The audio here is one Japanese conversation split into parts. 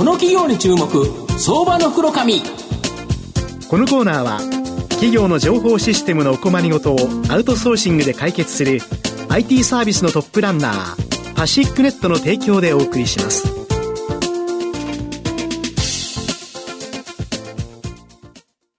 この企業に注目相場の袋紙このコーナーは企業の情報システムのお困りごとをアウトソーシングで解決する IT サービスのトップランナーパシックネットの提供でお送りします。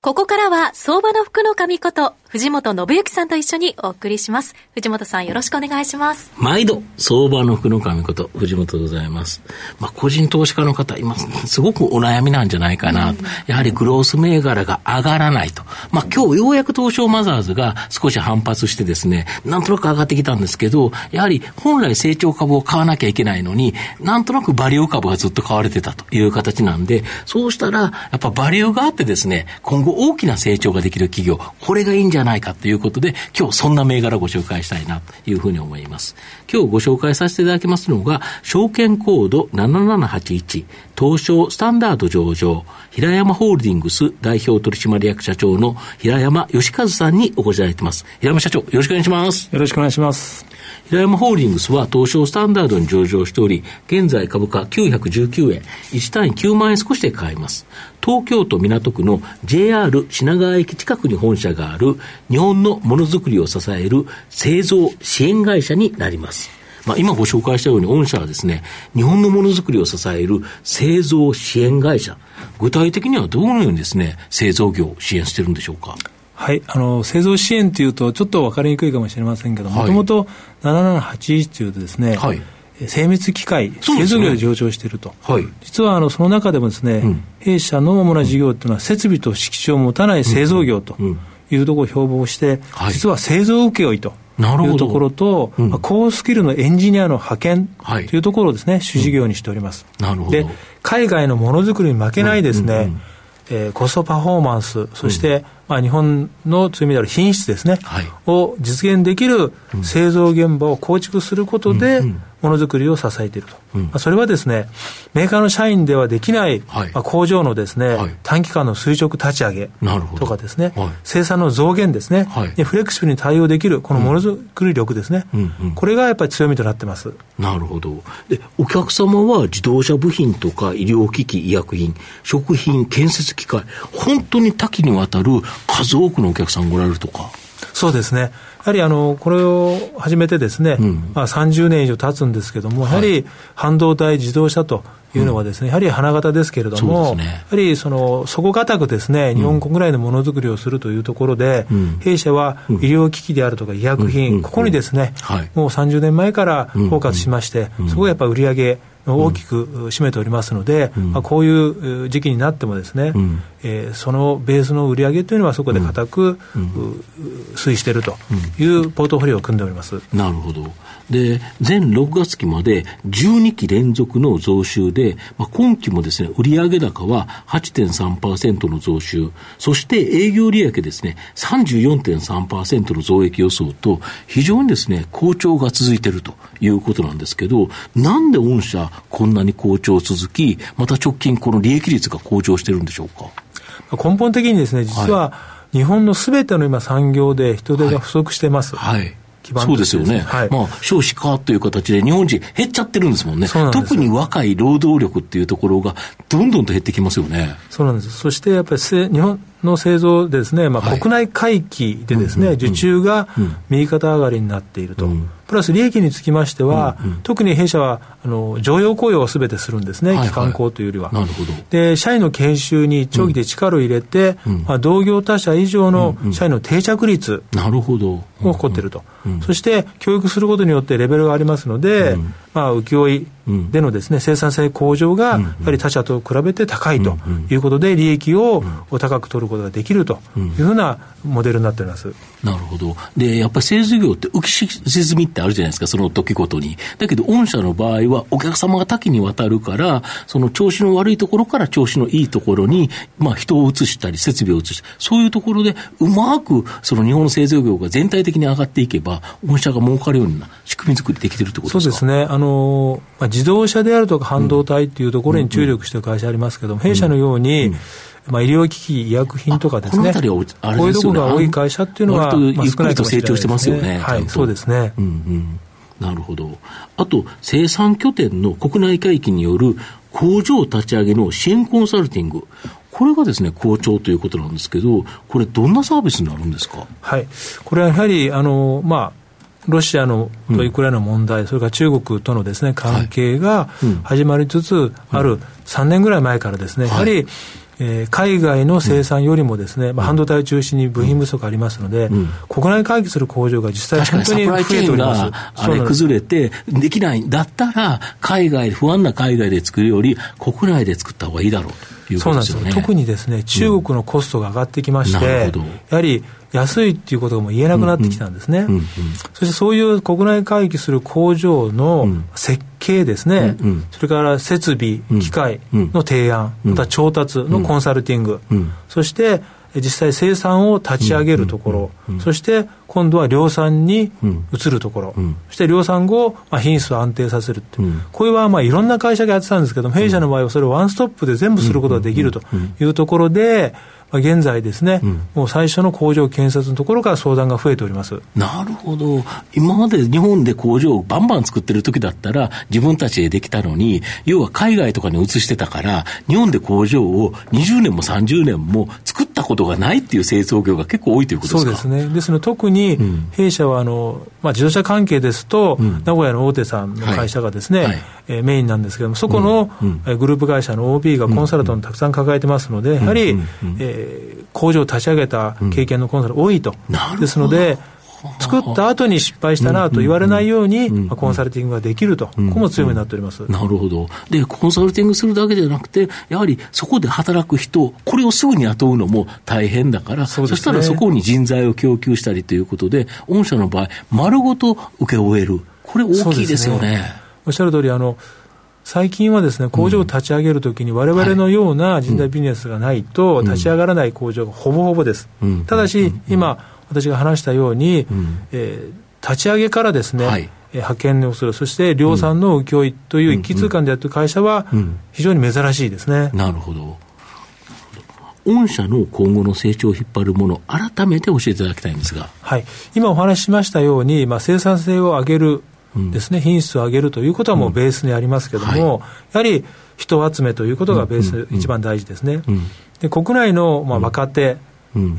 ここからは相場の福の神こと藤本信之さんと一緒にお送りします。藤本さんよろしくお願いします。毎度、相場の福の神こと藤本でございます。まあ、個人投資家の方、今、すごくお悩みなんじゃないかなと。やはりグロース銘柄が上がらないと。まあ、今日ようやく東証マザーズが少し反発してですね、なんとなく上がってきたんですけど、やはり本来成長株を買わなきゃいけないのに、なんとなくバリュー株がずっと買われてたという形なんで、そうしたら、やっぱバリューがあってですね、今後大きな成長ができる企業、これがいいんじゃないかということで、今日そんな銘柄をご紹介したいなというふうに思います。今日ご紹介させていただきますのが、証券コード7781、東証スタンダード上場、平山ホールディングス代表取締役社長の平山義和さんにお越しいただいています。平山社長、よろしくお願いします。よろしくお願いします。平山ホールディングスは東証スタンダードに上場しており、現在株価919円、1単位9万円少しで買えます。東京都港区の JR 品川駅近くに本社がある日本のものづくりを支える製造支援会社になります。まあ、今ご紹介したように、御社はですね、日本のものづくりを支える製造支援会社。具体的にはどのようにですね、製造業を支援してるんでしょうか？はい、あの製造支援というと、ちょっと分かりにくいかもしれませんけどもともと7781というとですね、はい、精密機械、製造業で上場していると、はい、実はあのその中でもですね、うん、弊社の主な事業というのは、設備と敷地を持たない製造業というところを標榜して、はい、実は製造請負と。いうところと、うん、高スキルのエンジニアの派遣というところをですね、主事業にしております。なるほど。で海外のものづくりに負けないですね、うんうんうん。えー、コストパフォーマンス、そして、うん、まあ、日本の強みである品質ですね、はい、を実現できる製造現場を構築することで、うんうんものづくりを支えていると、うん、まあ、それはですね、メーカーの社員ではできない、はい、まあ、工場のですね、はい、短期間の垂直立ち上げとかですね、はい、生産の増減ですね、で、フレキシブルに対応できる、このものづくり力ですね、うん。うん、これがやっぱり強みとなってます。なるほど。で、お客様は自動車部品とか医療機器、医薬品、食品、建設機械、本当に多岐にわたる数多くのお客さんごられるとか？そうですね。やはりあのこれを始めてですね、うん、まあ、30年以上経つんですけども、やはり半導体、自動車というのはですね、やはり花形ですけれども、ね、やはりその底堅くですね、日本国内のものづくりをするというところで、うん、弊社は医療機器であるとか医薬品、ここにですね、はい、もう30年前からフォーカスしまして、そこがやっぱり売り上げ大きく占めておりますので、うん、まあ、こういう時期になってもですね、うん、えー、そのベースの売り上げというのはそこで固く、うん、推移しているというポートフォリオを組んでおります。なるほど。で、前6月期まで12期連続の増収で、まあ、今期もですね、売上高は8.3%の増収、そして営業利益ですね、34.3%の増益予想と、非常にですね、好調が続いているということなんですけど、なんで御社、こんなに好調続き、また直近この利益率が向上してるんでしょうか？根本的にですね、実は、日本のすべての今産業で人手が不足してます。はい、はいそうですよね。はい、まあ、少子化という形で日本人減っちゃってるんですもんね。ん特に若い労働力っていうところがどんどんと減ってきますよね。そうなんです。そしてやっぱり日本の製造でですね、まあ、国内回帰でですね、はい、受注が右肩上がりになっていると。うんプラス利益につきましては、うんうん、特に弊社はあの常用雇用をすべてするんですね、はいはい、機関校というよりは。なるほど。で、社員の研修に長期で力を入れて、うん、まあ、同業他社以上の社員の定着率を誇っていると、そして教育することによってレベルがありますので、まあ、請負でのですね、生産性向上が、やはり他社と比べて高いということで、利益を高く取ることができるというふうなモデルになっております。なるほど。で、やっぱり製造業って浮き沈みってあるじゃないですか、その時ごとに。だけど、御社の場合は、お客様が多岐にわたるから、その調子の悪いところから調子のいいところに、まあ、人を移したり、設備を移したり、そういうところで、うまく、その日本の製造業が全体的に上がっていけば、御社が儲かるような仕組み作りできてるってことですか？そうですね。あの、まあ、自動車であるとか半導体っていうところに注力してる会社ありますけども、弊社のように、まあ、医療機器、医薬品とかですね、このあこういうところが多い会社っていうのは、ゆっくりと成長してますよね。はい、そうですね。うんうんなるほど。あと、生産拠点の国内回帰による工場立ち上げの支援コンサルティング。これがですね、好調ということなんですけど、これ、どんなサービスになるんですか？はい。これはやはり、あの、まあ、ロシアのとウクライナの問題、うん、それから中国とのです、ね、関係が始まりつつある3年ぐらい前からですね、やはり、えー、海外の生産よりもですね、うん、まあ、半導体を中心に部品不足ありますので、うん、国内回帰する工場が実際本当に増えております。あれ崩れて、できない。だったら、海外、不安な海外で作るより、国内で作った方がいいだろうということですよね。特にですね、中国のコストが上がってきまして、やはり、安いっていうことがもう言えなくなってきたんですね。そしてそういう国内回帰する工場の設計ですね、うんうん、それから設備、機械の提案、また調達のコンサルティング、そして実際生産を立ち上げるところ、そして今度は量産に移るところ、そして量産後、まあ、品質を安定させるって、これはまあいろんな会社がやってたんですけども、弊社の場合はそれをワンストップで全部することができるというところで、まあ、現在ですね、うん、もう最初の工場建設のところから相談が増えております。なるほど、今まで日本で工場をバンバン作ってる時だったら、自分たちでできたのに、要は海外とかに移してたから、日本で工場を20年も30年も作ったことがないっていう製造業が結構多いということですか？そうですね、ですので、特に弊社はあの、まあ、自動車関係ですと、うん、名古屋の大手さんの会社がですね、はい。はい、えー、メインなんですけれども、そこの、うん、グループ会社の OB がコンサルタントたくさん抱えてますので、やはり、えー工場を立ち上げた経験のコンサル多いと。うん、ですので、作った後に失敗したなと言われないように、コンサルティングができると、ここも強みになっております、なるほど。で、コンサルティングするだけじゃなくて、やはりそこで働く人、これをすぐに雇うのも大変だから、そ、ね,、したらそこに人材を供給したりということで、御社の場合、丸ごと請け負える、これ大きいですよね。ね。おっしゃる通りあの最近はですね工場を立ち上げるときに、われわれのような人材ビジネスがないと、立ち上がらない工場がほぼほぼです。ただし、今、私が話したように、えー、立ち上げからですね、はい。派遣をする、そして量産の請負という一気通貫でやってる会社は、非常に珍しいですね。なるほど。御社の今後の成長を引っ張るもの、改めて教えていただきたいんですが。はい。今お話ししましたように、まあ、生産性を上げるですね、品質を上げるということはもうベースにありますけれども、はい、やはり人集めということがベース、一番大事ですね。で国内のまあ若手、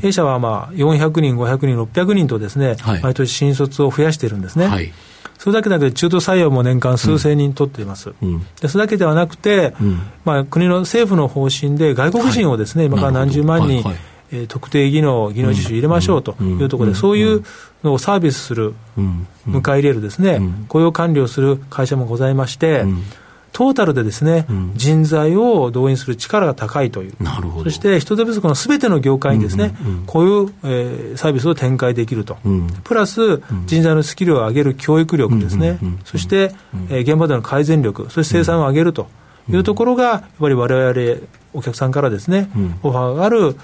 弊社はまあ400人、500人、600人とですね、はい、毎年新卒を増やしているんですね。はい、それだけだけで中途採用も年間数千人取っています。うん、でそれだけではなくて、うん、まあ、国の政府の方針で外国人をですね、今から何十万人、えー、特定技能、技能実習入れましょうというところで、そういうのをサービスする、迎え入れるですね、雇用管理をする会社もございまして、トータルでですね、人材を動員する力が高いという、なるほど。そして人手不足のすべての業界にですね、こういう、えー、サービスを展開できると、プラス人材のスキルを上げる教育力ですね、そして、えー、現場での改善力、そして生産を上げるというところが、やっぱりわれわれお客さんからですね、うん、オファーがある、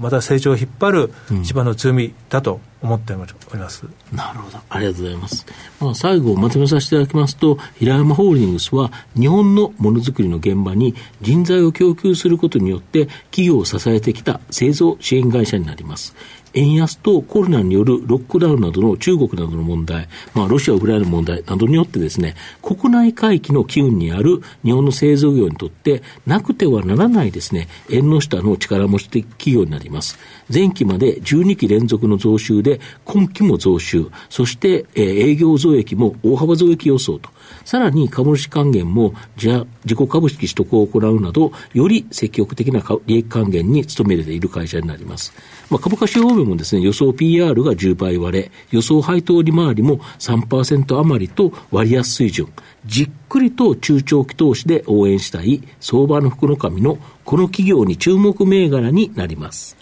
また成長を引っ張る一番の強みだと思っております。なるほど。ありがとうございます。まあ、最後まとめさせていただきますと、平山ホールディングスは日本のものづくりの現場に人材を供給することによって企業を支えてきた製造支援会社になります。円安とコロナによるロックダウンなどの中国などの問題、まあ、ロシア、ウクライナの問題などによってですね、国内回帰の機運にある日本の製造業にとって、なくてはならないですね、縁の下の力持ち的企業になります。前期まで12期連続の増収で、今期も増収、そして、えー、営業増益も大幅増益予想と。さらに株主還元も自己株式取得を行うなど、より積極的な利益還元に努めている会社になります。まあ、株価指標面もですね、予想 PR が10倍割れ、予想配当利回りも3%余りと割安水準。じっくりと中長期投資で応援したい相場の福の神のこの企業に注目銘柄になります。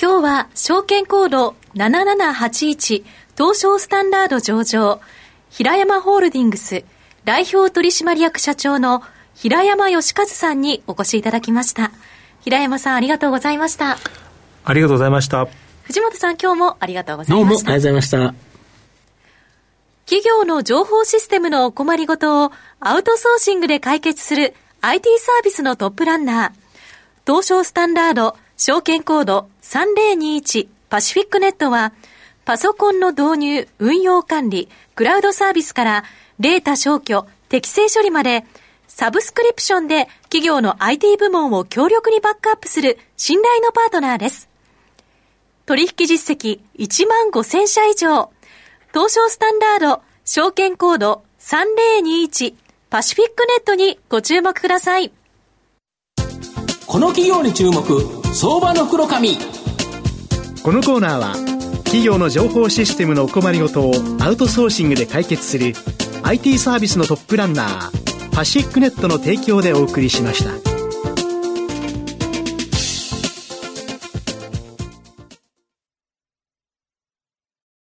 今日は証券コード7781東証スタンダード上場平山ホールディングス代表取締役社長の平山義和さんにお越しいただきました。平山さんありがとうございました。ありがとうございました。藤本さん今日もありがとうございました。どうもありがとうございました。企業の情報システムのお困りごとをアウトソーシングで解決する IT サービスのトップランナー、東証スタンダード証券コード3021パシフィックネットは、パソコンの導入、運用管理、クラウドサービスからデータ消去、適正処理まで、サブスクリプションで企業の IT 部門を強力にバックアップする信頼のパートナーです。取引実績1万5000社以上。東証スタンダード、証券コード3021パシフィックネットにご注目ください。この企業に注目、相場の黒髪。このコーナーは、企業の情報システムのお困りごとをアウトソーシングで解決する IT サービスのトップランナー、パシックネットの提供でお送りしました。